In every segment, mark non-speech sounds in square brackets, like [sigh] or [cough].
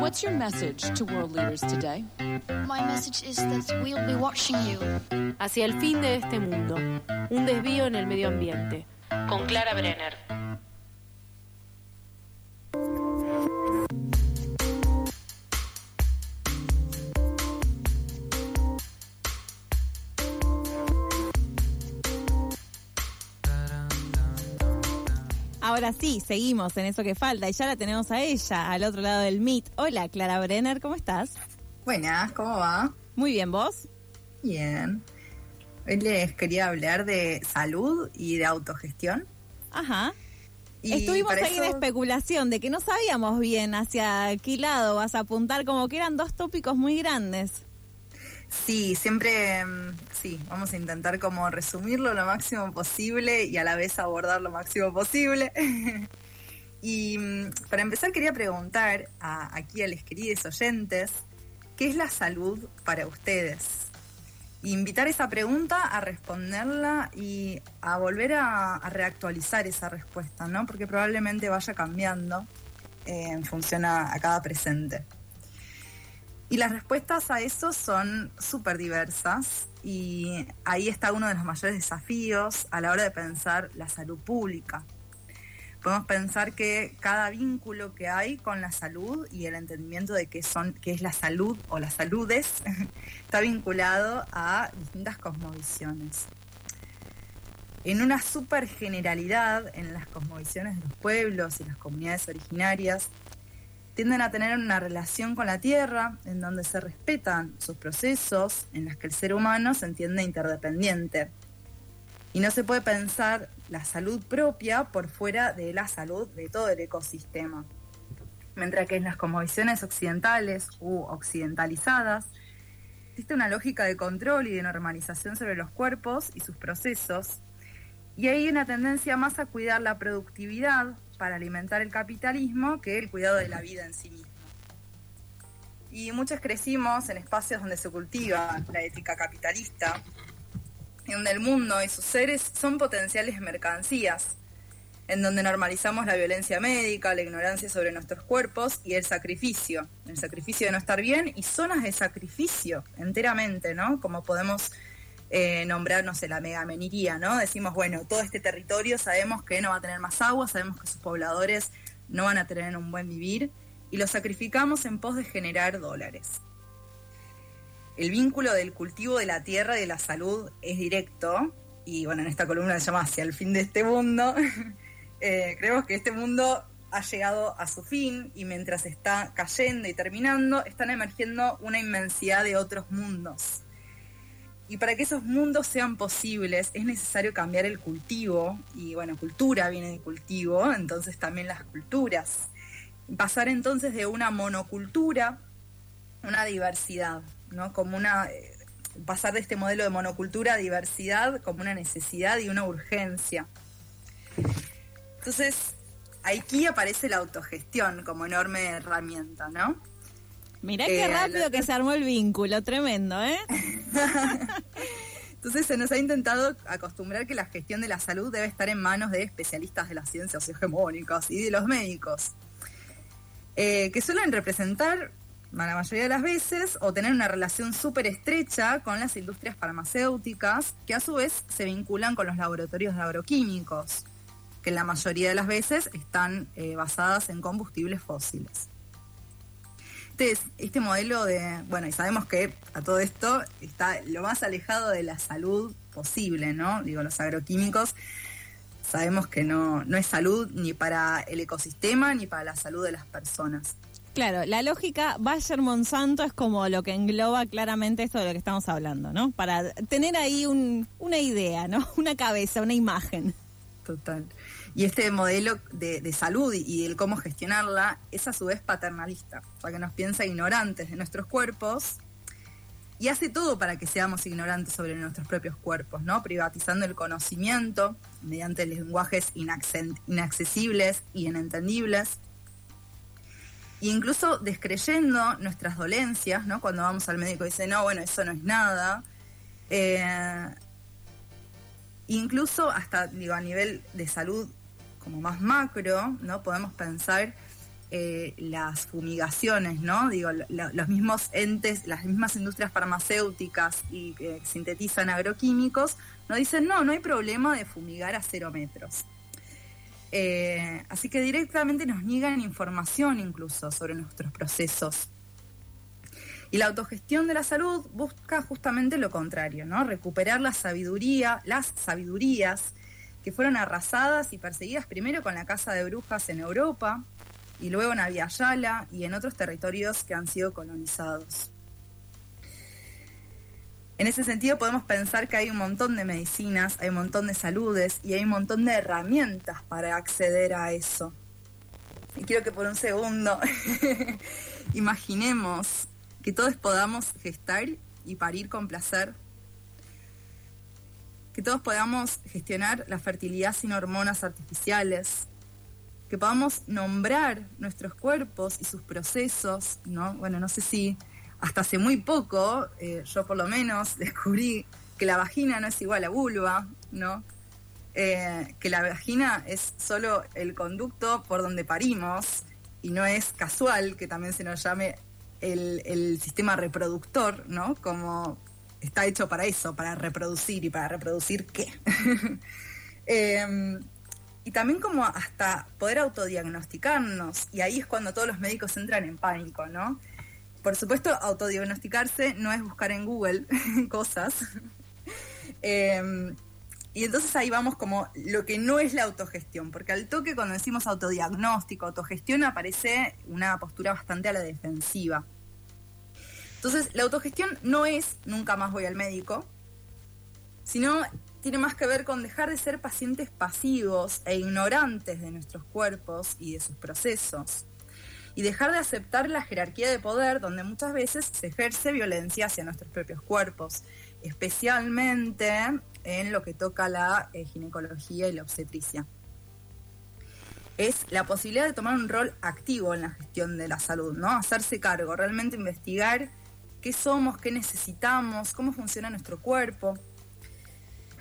What's your message to world leaders today? My message is that we'll be watching you. Hacia el fin de este mundo. Un desvío en el medio ambiente. Con Clara Brenner. Ahora sí, seguimos en eso que falta y ya la tenemos a ella, al otro lado del Meet. Hola, Clara Brenner, ¿cómo estás? Buenas, ¿cómo va? Muy bien, ¿vos? Bien. Hoy les quería hablar de salud y de autogestión. Ajá. Y Estuvimos ahí en especulación de que no sabíamos bien hacia qué lado vas a apuntar, como que eran dos tópicos muy grandes. Sí, siempre, mm, sí, vamos a intentar como resumirlo lo máximo posible y a la vez abordar lo máximo posible. [laughs] y mm, para empezar quería preguntar a, aquí a los queridos oyentes, ¿qué es la salud para ustedes? Invitar esa pregunta a responderla y a volver a, reactualizar esa respuesta, ¿no? Porque probablemente vaya cambiando eh, en función a cada presente. Y las respuestas a eso son súper diversas y ahí está uno de los mayores desafíos a la hora de pensar la salud pública. Podemos pensar que cada vínculo que hay con la salud y el entendimiento de qué, son, qué es la salud o las saludes [laughs] está vinculado a distintas cosmovisiones. En una super generalidad en las cosmovisiones de los pueblos y las comunidades originarias, tienden a tener una relación con la tierra en donde se respetan sus procesos, en las que el ser humano se entiende interdependiente. Y no se puede pensar la salud propia por fuera de la salud de todo el ecosistema. Mientras que en las cosmovisiones occidentales u occidentalizadas, existe una lógica de control y de normalización sobre los cuerpos y sus procesos, y hay una tendencia más a cuidar la productividad para alimentar el capitalismo que el cuidado de la vida en sí mismo. Y muchos crecimos en espacios donde se cultiva la ética capitalista, y donde el mundo y sus seres son potenciales mercancías, en donde normalizamos la violencia médica, la ignorancia sobre nuestros cuerpos y el sacrificio, el sacrificio de no estar bien y zonas de sacrificio enteramente, ¿no? Como podemos eh, nombrar, no sé, la megaminería, ¿no? Decimos, bueno, todo este territorio sabemos que no va a tener más agua, sabemos que sus pobladores no van a tener un buen vivir y lo sacrificamos en pos de generar dólares. El vínculo del cultivo de la tierra y de la salud es directo y bueno, en esta columna se llama Hacia el fin de este mundo. [laughs] Eh, creemos que este mundo ha llegado a su fin y mientras está cayendo y terminando, están emergiendo una inmensidad de otros mundos. Y para que esos mundos sean posibles es necesario cambiar el cultivo, y bueno, cultura viene de cultivo, entonces también las culturas. Pasar entonces de una monocultura, una diversidad, ¿no? Como una, eh, pasar de este modelo de monocultura a diversidad como una necesidad y una urgencia. Entonces, aquí aparece la autogestión como enorme herramienta, ¿no? Mirá qué Eh, rápido la- que se armó el vínculo, tremendo, ¿eh? [laughs] Entonces se nos ha intentado acostumbrar que la gestión de la salud debe estar en manos de especialistas de las ciencias hegemónicas y de los médicos, eh, que suelen representar, la mayoría de las veces, o tener una relación súper estrecha con las industrias farmacéuticas, que a su vez se vinculan con los laboratorios de agroquímicos, que la mayoría de las veces están eh, basadas en combustibles fósiles. Este, este modelo de, bueno, y sabemos que a todo esto está lo más alejado de la salud posible, ¿no? Digo, los agroquímicos sabemos que no, no es salud ni para el ecosistema ni para la salud de las personas. Claro, la lógica Bayer Monsanto es como lo que engloba claramente esto de lo que estamos hablando, ¿no? Para tener ahí un- una idea, ¿no? [laughs] Una cabeza, una imagen. Total. Y este modelo de, de salud y, el cómo gestionarla es a su vez paternalista, o sea que nos piensa ignorantes de nuestros cuerpos y hace todo para que seamos ignorantes sobre nuestros propios cuerpos, ¿no? Privatizando el conocimiento mediante lenguajes inaccesibles y inentendibles. E incluso descreyendo nuestras dolencias, ¿no? Cuando vamos al médico y dice, no, bueno, eso no es nada. Eh, incluso hasta digo, a nivel de salud como más macro, ¿no? Podemos pensar eh, las fumigaciones, ¿no? Digo, los mismos entes, las mismas industrias farmacéuticas y que sintetizan agroquímicos, nos dicen, no, no hay problema de fumigar a cero metros. Eh, así que directamente nos niegan información incluso sobre nuestros procesos. Y la autogestión de la salud busca justamente lo contrario, ¿no? Recuperar la sabiduría, las sabidurías que fueron arrasadas y perseguidas primero con la Casa de Brujas en Europa, y luego en Aviala y en otros territorios que han sido colonizados. En ese sentido podemos pensar que hay un montón de medicinas, hay un montón de saludes y hay un montón de herramientas para acceder a eso. Y quiero que por un segundo [laughs] imaginemos que todos podamos gestar y parir con placer. Que todos podamos gestionar la fertilidad sin hormonas artificiales, que podamos nombrar nuestros cuerpos y sus procesos, ¿no? Bueno, no sé si hasta hace muy poco, eh, yo por lo menos [laughs] descubrí que la vagina no es igual a vulva, ¿no? Eh, que la vagina es solo el conducto por donde parimos y no es casual que también se nos llame el, el sistema reproductor, ¿no? Como está hecho para eso, para reproducir y para reproducir qué. [laughs] eh, y también como hasta poder autodiagnosticarnos. Y ahí es cuando todos los médicos entran en pánico, ¿no? Por supuesto, autodiagnosticarse no es buscar en Google [laughs] cosas. Em, y entonces ahí vamos como lo que no es la autogestión, porque al toque cuando decimos autodiagnóstico, autogestión, aparece una postura bastante a la defensiva. Entonces, la autogestión no es nunca más voy al médico, sino tiene más que ver con dejar de ser pacientes pasivos e ignorantes de nuestros cuerpos y de sus procesos. Y dejar de aceptar la jerarquía de poder donde muchas veces se ejerce violencia hacia nuestros propios cuerpos, especialmente en lo que toca la eh, ginecología y la obstetricia. Es la posibilidad de tomar un rol activo en la gestión de la salud, ¿no? Hacerse cargo, realmente investigar qué somos, qué necesitamos, cómo funciona nuestro cuerpo,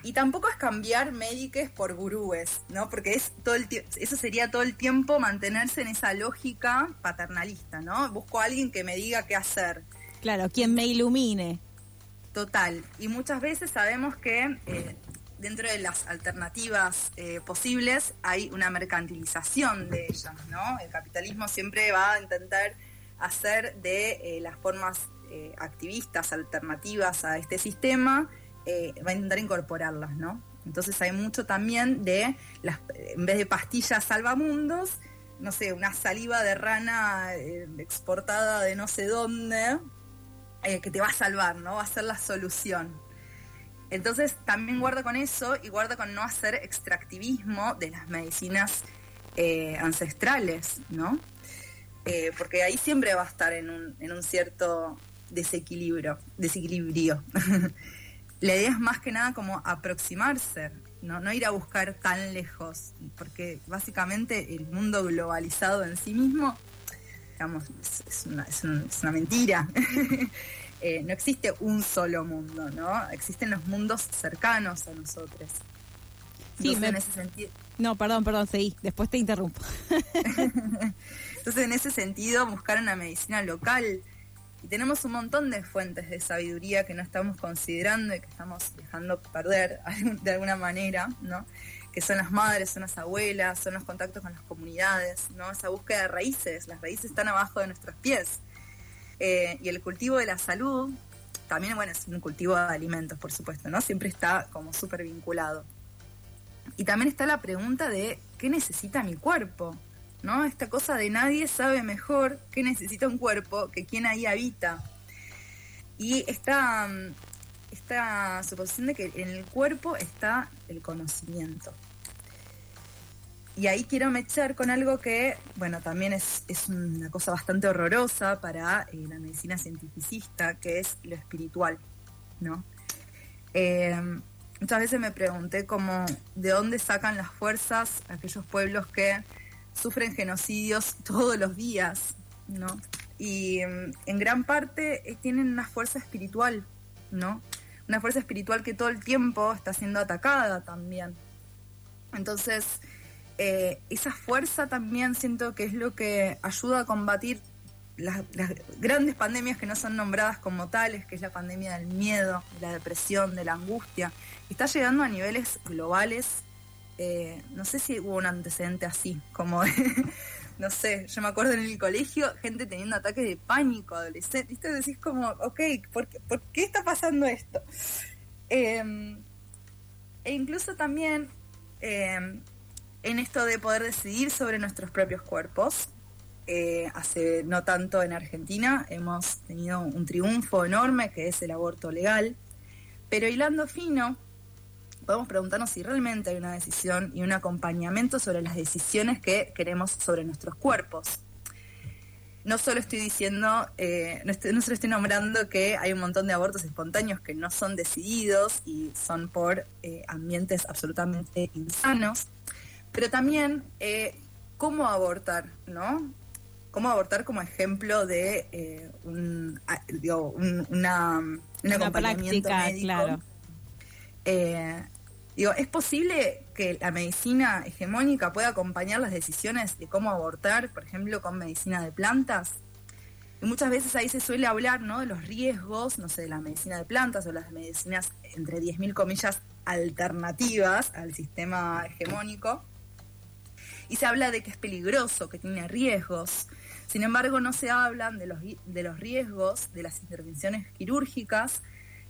y tampoco es cambiar médicos por gurúes, ¿no? Porque es todo el eso sería todo el tiempo mantenerse en esa lógica paternalista, ¿no? Busco a alguien que me diga qué hacer. Claro, quien me ilumine. Total. Y muchas veces sabemos que eh, dentro de las alternativas eh, posibles hay una mercantilización de ellas, ¿no? El capitalismo siempre va a intentar hacer de eh, las formas activistas alternativas a este sistema eh, va a intentar incorporarlas, ¿no? Entonces hay mucho también de, las, en vez de pastillas salvamundos, no sé, una saliva de rana eh, exportada de no sé dónde, eh, que te va a salvar, ¿no? Va a ser la solución. Entonces también guarda con eso y guarda con no hacer extractivismo de las medicinas ancestrales, ¿no? porque ahí siempre va a estar en un, en un cierto desequilibrio, desequilibrio. [laughs] la idea es más que nada como aproximarse, ¿no? no ir a buscar tan lejos, porque básicamente el mundo globalizado en sí mismo, digamos, es, una, es, una, mentira. [laughs] Eh, no existe un solo mundo, ¿no? Existen los mundos cercanos a nosotros. Sí, en ese sentido. No, perdón, perdón, seguí. Después te interrumpo. [laughs] Entonces, en ese sentido, buscar una medicina local y tenemos un montón de fuentes de sabiduría que no estamos considerando y que estamos dejando perder [laughs] de alguna manera, ¿no? Que son las madres, son las abuelas, son los contactos con las comunidades, ¿no? Esa búsqueda de raíces, las raíces están abajo de nuestros pies. Eh, y el cultivo de la salud, también, bueno, es un cultivo de alimentos, por supuesto, ¿no? Siempre está como súper vinculado. Y también está la pregunta de, ¿qué necesita mi cuerpo? ¿No? Esta cosa de nadie sabe mejor qué necesita un cuerpo que quien ahí habita. Y esta, esta suposición de que en el cuerpo está el conocimiento. Y ahí quiero mechar con algo que, bueno, también es, una cosa bastante horrorosa para eh, la medicina cientificista, que es lo espiritual, ¿no? Eh, muchas veces me pregunté cómo, de dónde sacan las fuerzas aquellos pueblos que sufren genocidios todos los días, ¿no? Y mm, en gran parte eh, tienen una fuerza espiritual, ¿no? Una fuerza espiritual que todo el tiempo está siendo atacada también. Entonces, eh, esa fuerza también siento que es lo que ayuda a combatir las, las grandes pandemias que no son nombradas como tales, que es la pandemia del miedo, de la depresión, de la angustia. Está llegando a niveles globales. Eh, no sé si hubo un antecedente así, como de- [laughs] no sé, yo me acuerdo en el colegio, gente teniendo ataques de pánico, adolescentes. ¿Viste? Decís como, ok, ¿por qué, está pasando esto? Eh, e incluso también eh, en esto de poder decidir sobre nuestros propios cuerpos. Eh, hace no tanto en Argentina hemos tenido un triunfo enorme que es el aborto legal, pero hilando fino, podemos preguntarnos si realmente hay una decisión y un acompañamiento sobre las decisiones que queremos sobre nuestros cuerpos. No solo estoy diciendo, eh, no, estoy- no solo estoy nombrando que hay un montón de abortos espontáneos que no son decididos y son por eh, ambientes absolutamente insanos, pero también eh, cómo abortar, ¿no? Cómo abortar como ejemplo de un, digo, un- una, un Una acompañamiento práctica, médico. claro. Eh, digo, ¿es posible que la medicina hegemónica pueda acompañar las decisiones de cómo abortar, por ejemplo, con medicina de plantas? Y muchas veces ahí se suele hablar, ¿no? De los riesgos, no sé, de la medicina de plantas o las medicinas, entre 10.000 comillas, alternativas al sistema hegemónico. Y se habla de que es peligroso, que tiene riesgos. Sin embargo, no se hablan de los, de los riesgos de las intervenciones quirúrgicas,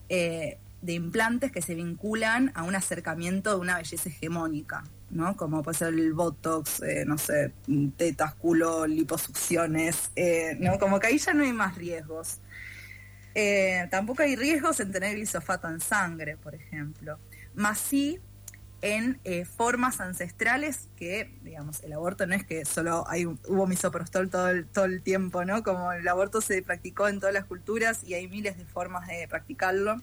eh, de implantes que se vinculan a un acercamiento de una belleza hegemónica, ¿no? Como puede ser el botox, eh, no sé, tetas, culo, liposucciones, eh, ¿no? Como que ahí ya no hay más riesgos. Eh, tampoco hay riesgos en tener glisofato en sangre, por ejemplo. Más sí en eh, formas ancestrales que, digamos, el aborto no es que solo hay hubo misoprostol todo el, todo el tiempo, ¿no? Como el aborto se practicó en todas las culturas y hay miles de formas de practicarlo.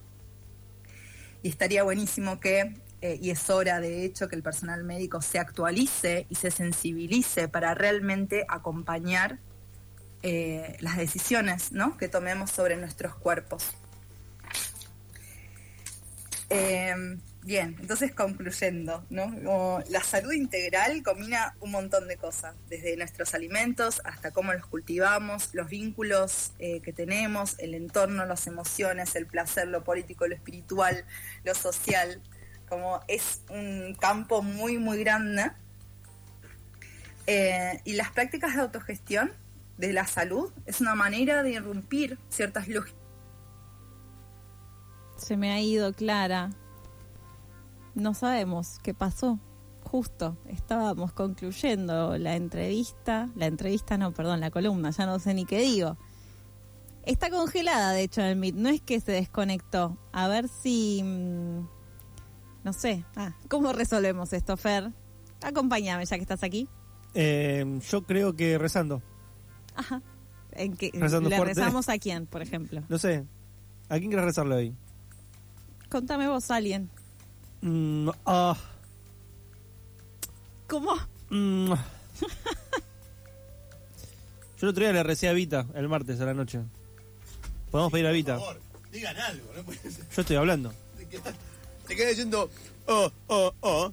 Y estaría buenísimo que, eh, y es hora de hecho, que el personal médico se actualice y se sensibilice para realmente acompañar eh, las decisiones ¿no? que tomemos sobre nuestros cuerpos. Eh, bien, entonces concluyendo, ¿no? La salud integral combina un montón de cosas, desde nuestros alimentos hasta cómo los cultivamos, los vínculos eh, que tenemos, el entorno, las emociones, el placer, lo político, lo espiritual, lo social, como es un campo muy, muy grande. Eh, y las prácticas de autogestión de la salud es una manera de irrumpir ciertas lógicas Se me ha ido Clara. No sabemos qué pasó. Justo estábamos concluyendo la entrevista, la entrevista no, perdón, la columna, ya no sé ni qué digo. Está congelada, de hecho, en el Meet, no es que se desconectó. A ver si... mm, no sé, ah, ¿cómo resolvemos esto, Fer? Acompáñame ya que estás aquí. Eh, yo creo que rezando. Ajá. ¿En qué, Rezando ¿Le fuerte. rezamos a [laughs] quién, por ejemplo? No sé. ¿A quién querés rezarle hoy? Contame vos alguien. Mm, ah, ¿Cómo? mm. Yo el otro día le recé a Vita el martes a la noche. Podemos pedir a Vita. Por favor, digan algo, no puede ser. Yo estoy hablando. Te quedé diciendo, oh, oh, oh.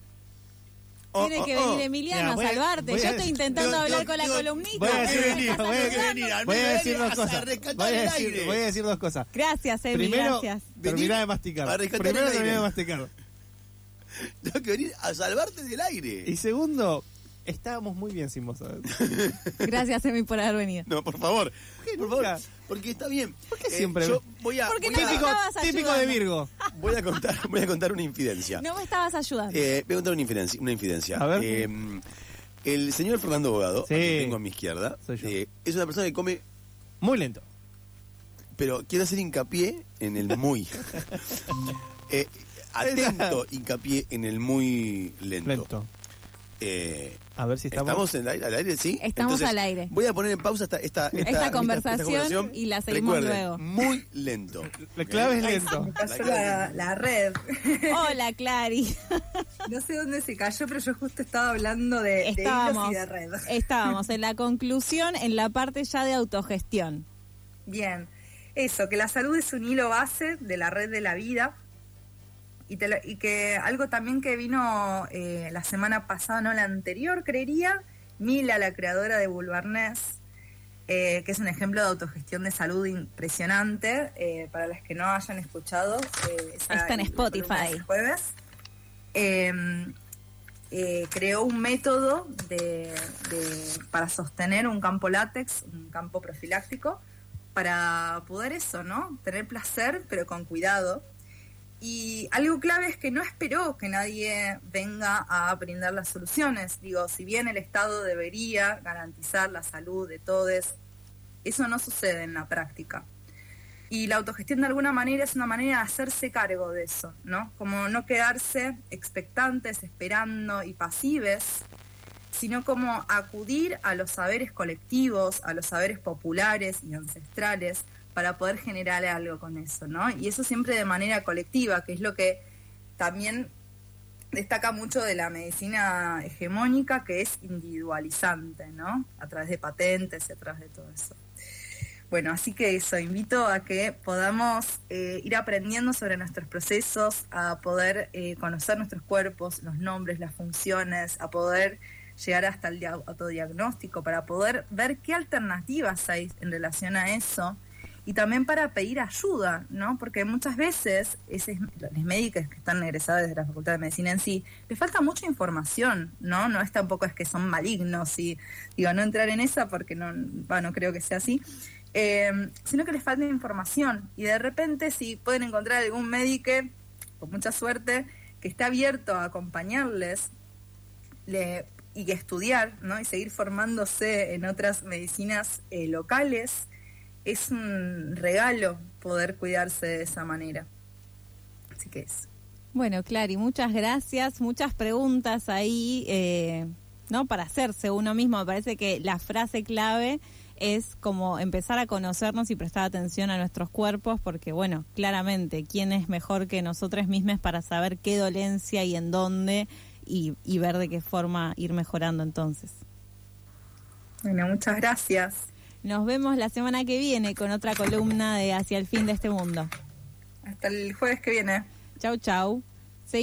Oh, Tiene oh, que oh. venir Emiliano Mira, a salvarte. Yo estoy intentando hablar con la digo, columnita. voy a decir- me venir, estás voy a ayudando. venir, al Voy a menos decir venir dos cosas. Voy a decir, aire. voy a decir dos cosas. Gracias, Emi, Primero, gracias. terminá de masticar. Primero, terminá de masticar. [laughs] Tengo que venir a salvarte del aire. Y segundo, estábamos muy bien sin vos. ¿sabes? [laughs] Gracias, Emi, por haber venido. No, por favor. qué Por nunca? favor. Porque está bien. ¿Por qué siempre? Yo voy a, Porque voy, no a, me Típico, típico de. Virgo. voy a contar, voy a contar una infidencia. No me estabas ayudando. Eh, voy a contar una infidencia. Una infidencia. A ver. Eh, el señor Fernando Bogado, Sí. que tengo a mi izquierda, eh, es una persona que come, Muy lento. pero quiero hacer hincapié en el muy. [laughs] Atento [laughs] hincapié en el muy lento. Lento. Eh, A ver si estamos. ¿Estamos en el aire- al aire? Sí. Estamos al aire. Voy a poner en pausa esta, esta, Esta conversación y la seguimos Recuerden, luego. Muy lento. La clave es lento. Me cayó la, la red. [laughs] Hola, Clary. No sé dónde se cayó, pero yo justo estaba hablando de, Estábamos, y de red. [laughs] estábamos en la conclusión, en la parte ya de autogestión. Bien, eso, que la salud es un hilo base de la red de la vida y, te lo- y que algo también que vino eh, la semana pasada, no la anterior, creería, Mila, la creadora de Bulbarnés, eh, que es un ejemplo de autogestión de salud impresionante. eh, para las que no hayan escuchado, esa- Está en Spotify. jueves. Eh, creó un método de, de- para sostener un campo látex, un campo profiláctico, para poder eso, ¿no? Tener placer, pero con cuidado. Y algo clave es que no esperó que nadie venga a brindar las soluciones. Digo, si bien el Estado debería garantizar la salud de todos, eso no sucede en la práctica. Y la autogestión de alguna manera es una manera de hacerse cargo de eso, ¿no? Como no quedarse expectantes, esperando y pasives, sino como acudir a los saberes colectivos, a los saberes populares y ancestrales para poder generar algo con eso, ¿no? Y eso siempre de manera colectiva, que es lo que también destaca mucho de la medicina hegemónica, que es individualizante, ¿no? A través de patentes y a través de todo eso. Bueno, así que eso, invito a que podamos eh, ir aprendiendo sobre nuestros procesos, a poder eh, conocer nuestros cuerpos, los nombres, las funciones, a poder llegar hasta el dia- autodiagnóstico, para poder ver qué alternativas hay en relación a eso y también para pedir ayuda, ¿no? Porque muchas veces esos, los médicos que están egresados de la Facultad de Medicina en sí, les falta mucha información, ¿no? No es tampoco es que son malignos y digo, no entrar en esa porque no, bueno, no creo que sea así, eh, sino que les falta información y de repente si pueden encontrar algún médico, con mucha suerte, que esté abierto a acompañarles le- y estudiar, ¿no? Y seguir formándose en otras medicinas eh, locales, es un regalo poder cuidarse de esa manera. Así que es. Bueno, Clary, muchas gracias. Muchas preguntas ahí, eh, ¿no? Para hacerse uno mismo. Me parece que la frase clave es como empezar a conocernos y prestar atención a nuestros cuerpos, porque, bueno, claramente, ¿quién es mejor que nosotros mismos para saber qué dolencia y en dónde y, y ver de qué forma ir mejorando entonces? Bueno, muchas gracias. Nos vemos la semana que viene con otra columna de Hacia el fin de este mundo. Hasta el jueves que viene. Chau, chau. Se